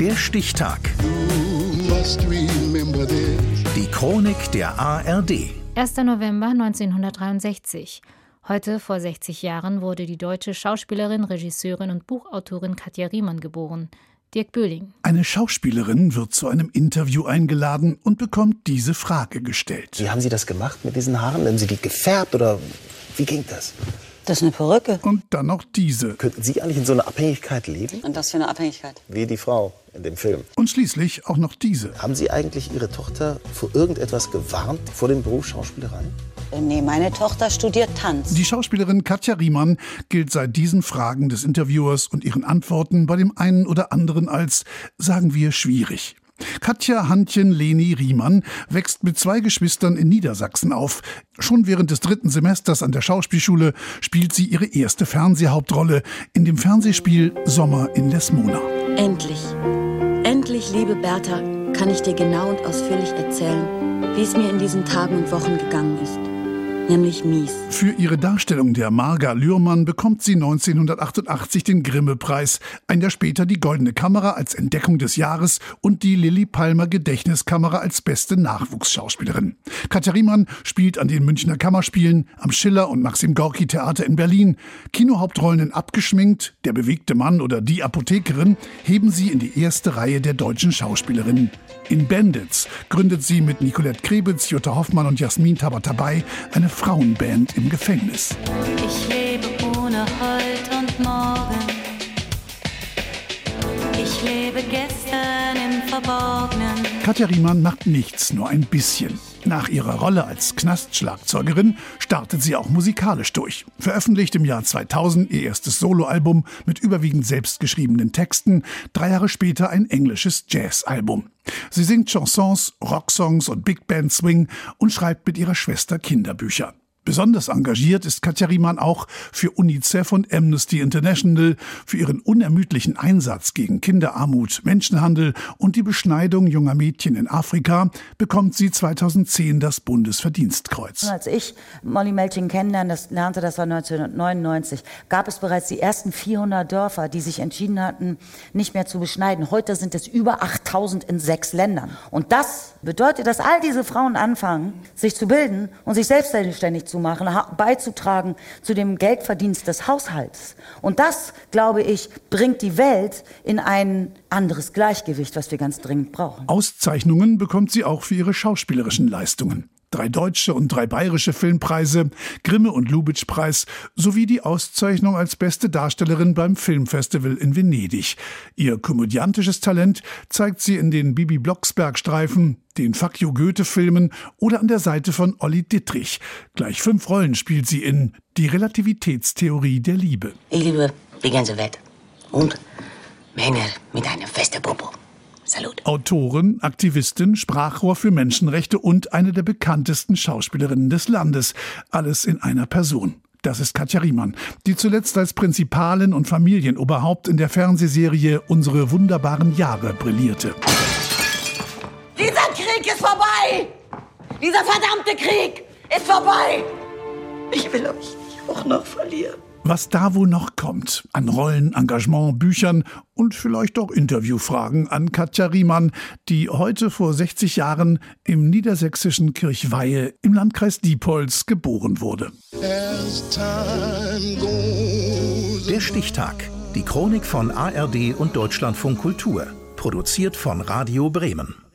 Der Stichtag. Die Chronik der ARD. 1. November 1963. Heute vor 60 Jahren wurde die deutsche Schauspielerin, Regisseurin und Buchautorin Katja Riemann geboren. Dirk Böhling. Eine Schauspielerin wird zu einem Interview eingeladen und bekommt diese Frage gestellt. Wie haben Sie das gemacht mit diesen Haaren? Haben Sie die gefärbt oder wie ging das? Das ist eine Perücke. Und dann noch diese. Könnten Sie eigentlich in so einer Abhängigkeit leben? Und das für eine Abhängigkeit? Wie die Frau in dem Film. Und schließlich auch noch diese. Haben Sie eigentlich Ihre Tochter vor irgendetwas gewarnt, vor dem Beruf Schauspielerei? Äh, nee, meine Tochter studiert Tanz. Die Schauspielerin Katja Riemann gilt seit diesen Fragen des Interviewers und ihren Antworten bei dem einen oder anderen als, sagen wir, schwierig. Katja Hantjen Leni Riemann wächst mit zwei Geschwistern in Niedersachsen auf. Schon während des dritten Semesters an der Schauspielschule spielt sie ihre erste Fernsehhauptrolle in dem Fernsehspiel Sommer in Lesmona. Endlich, endlich, liebe Bertha, kann ich dir genau und ausführlich erzählen, wie es mir in diesen Tagen und Wochen gegangen ist nämlich mies. Für ihre Darstellung der Marga Lührmann bekommt sie 1988 den Grimme-Preis, ein Jahr später die Goldene Kamera als Entdeckung des Jahres und die Lilly Palmer Gedächtniskamera als beste Nachwuchsschauspielerin. Katja Riemann spielt an den Münchner Kammerspielen, am Schiller und Maxim Gorki Theater in Berlin. Kinohauptrollen in Abgeschminkt, Der bewegte Mann oder Die Apothekerin heben sie in die erste Reihe der deutschen Schauspielerinnen. In Bandits gründet sie mit Nicolette Krebitz, Jutta Hoffmann und Jasmin Tabatabai eine Frauenband im Gefängnis. Ich Verborgenen. Katja Riemann macht nichts, nur ein bisschen. Nach ihrer Rolle als Knastschlagzeugerin startet sie auch musikalisch durch. Veröffentlicht im Jahr 2000 ihr erstes Soloalbum mit überwiegend selbstgeschriebenen Texten, drei Jahre später ein englisches Jazzalbum. Sie singt Chansons, Rocksongs und Big Band Swing und schreibt mit ihrer Schwester Kinderbücher. Besonders engagiert ist Katja Riemann auch für UNICEF und Amnesty International, für ihren unermüdlichen Einsatz gegen Kinderarmut, Menschenhandel und die Beschneidung junger Mädchen in Afrika bekommt sie 2010 das Bundesverdienstkreuz. Als ich Molly Melching kennenlernte, das lernte, das war 1999, gab es bereits die ersten 400 Dörfer, die sich entschieden hatten, nicht mehr zu beschneiden. Heute sind es über 8000 in sechs Ländern. Und das bedeutet, dass all diese Frauen anfangen, sich zu bilden und sich selbstständig zu machen, beizutragen zu dem Geldverdienst des Haushalts. Und das, glaube ich, bringt die Welt in ein anderes Gleichgewicht, was wir ganz dringend brauchen. Auszeichnungen bekommt sie auch für ihre schauspielerischen Leistungen drei deutsche und drei bayerische Filmpreise, Grimme und Lubitsch-Preis sowie die Auszeichnung als beste Darstellerin beim Filmfestival in Venedig. Ihr komödiantisches Talent zeigt sie in den Bibi Blocksberg-Streifen, den Fuck you Goethe-Filmen oder an der Seite von Olli Dittrich. Gleich fünf Rollen spielt sie in Die Relativitätstheorie der Liebe. Ich liebe die ganze Welt und Männer mit einem festen Popo. Salut. Autorin, Aktivistin, Sprachrohr für Menschenrechte und eine der bekanntesten Schauspielerinnen des Landes. Alles in einer Person. Das ist Katja Riemann, die zuletzt als Prinzipalin und Familienoberhaupt in der Fernsehserie Unsere wunderbaren Jahre brillierte. Dieser Krieg ist vorbei! Dieser verdammte Krieg ist vorbei! Ich will euch nicht auch noch verlieren was da wohl noch kommt. An Rollen, Engagement, Büchern und vielleicht auch Interviewfragen an Katja Riemann, die heute vor 60 Jahren im niedersächsischen Kirchweihe im Landkreis Diepholz geboren wurde. Der Stichtag. Die Chronik von ARD und Deutschlandfunk Kultur. Produziert von Radio Bremen.